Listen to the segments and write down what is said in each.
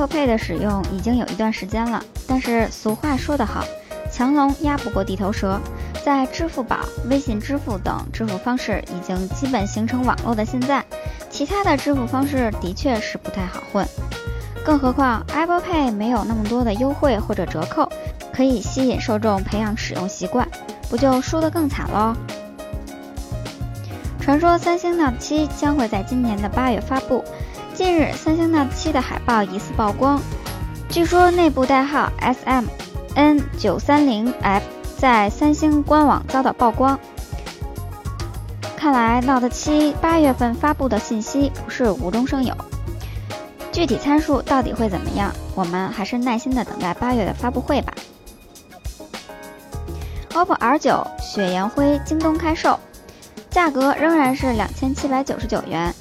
Apple Pay 的使用已经有一段时间了，但是俗话说得好，强龙压不过地头蛇。在支付宝、微信支付等支付方式已经基本形成网络的现在，其他的支付方式的确是不太好混。更何况 Apple Pay 没有那么多的优惠或者折扣，可以吸引受众培养使用习惯，不就输得更惨喽？传说三星 Note 7将会在今年的八月发布。近日，三星 Note 7的海报疑似曝光，据说内部代号 SMN930F 在三星官网遭到曝光。看来 Note 7八月份发布的信息不是无中生有。具体参数到底会怎么样，我们还是耐心的等待八月的发布会吧。OPPO R9 雪颜灰京东开售。价格仍然是两千七百九十九元。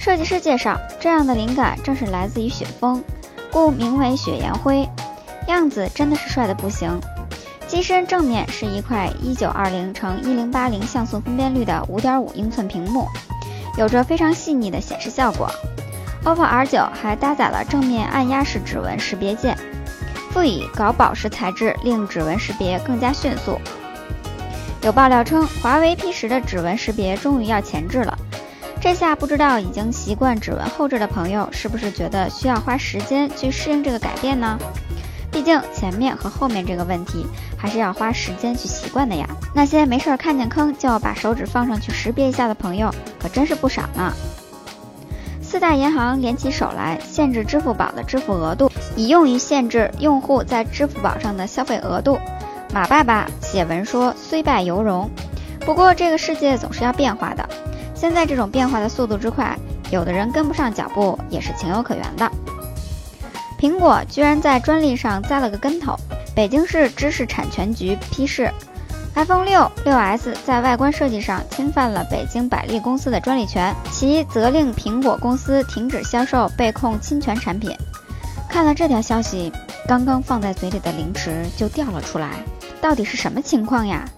设计师介绍，这样的灵感正是来自于雪峰，故名为雪颜灰。样子真的是帅的不行。机身正面是一块一九二零乘一零八零像素分辨率的五点五英寸屏幕，有着非常细腻的显示效果。OPPO R9 还搭载了正面按压式指纹识别键，附以高宝石材质，令指纹识别更加迅速。有爆料称，华为 P 十的指纹识别终于要前置了。这下不知道已经习惯指纹后置的朋友，是不是觉得需要花时间去适应这个改变呢？毕竟前面和后面这个问题，还是要花时间去习惯的呀。那些没事儿看见坑就要把手指放上去识别一下的朋友，可真是不少呢。四大银行联起手来，限制支付宝的支付额度，以用于限制用户在支付宝上的消费额度。马爸爸写文说：“虽败犹荣。”不过这个世界总是要变化的，现在这种变化的速度之快，有的人跟不上脚步也是情有可原的。苹果居然在专利上栽了个跟头，北京市知识产权局批示，iPhone 六、六 S 在外观设计上侵犯了北京百利公司的专利权，其责令苹果公司停止销售被控侵权产品。看了这条消息，刚刚放在嘴里的凌迟就掉了出来。到底是什么情况呀？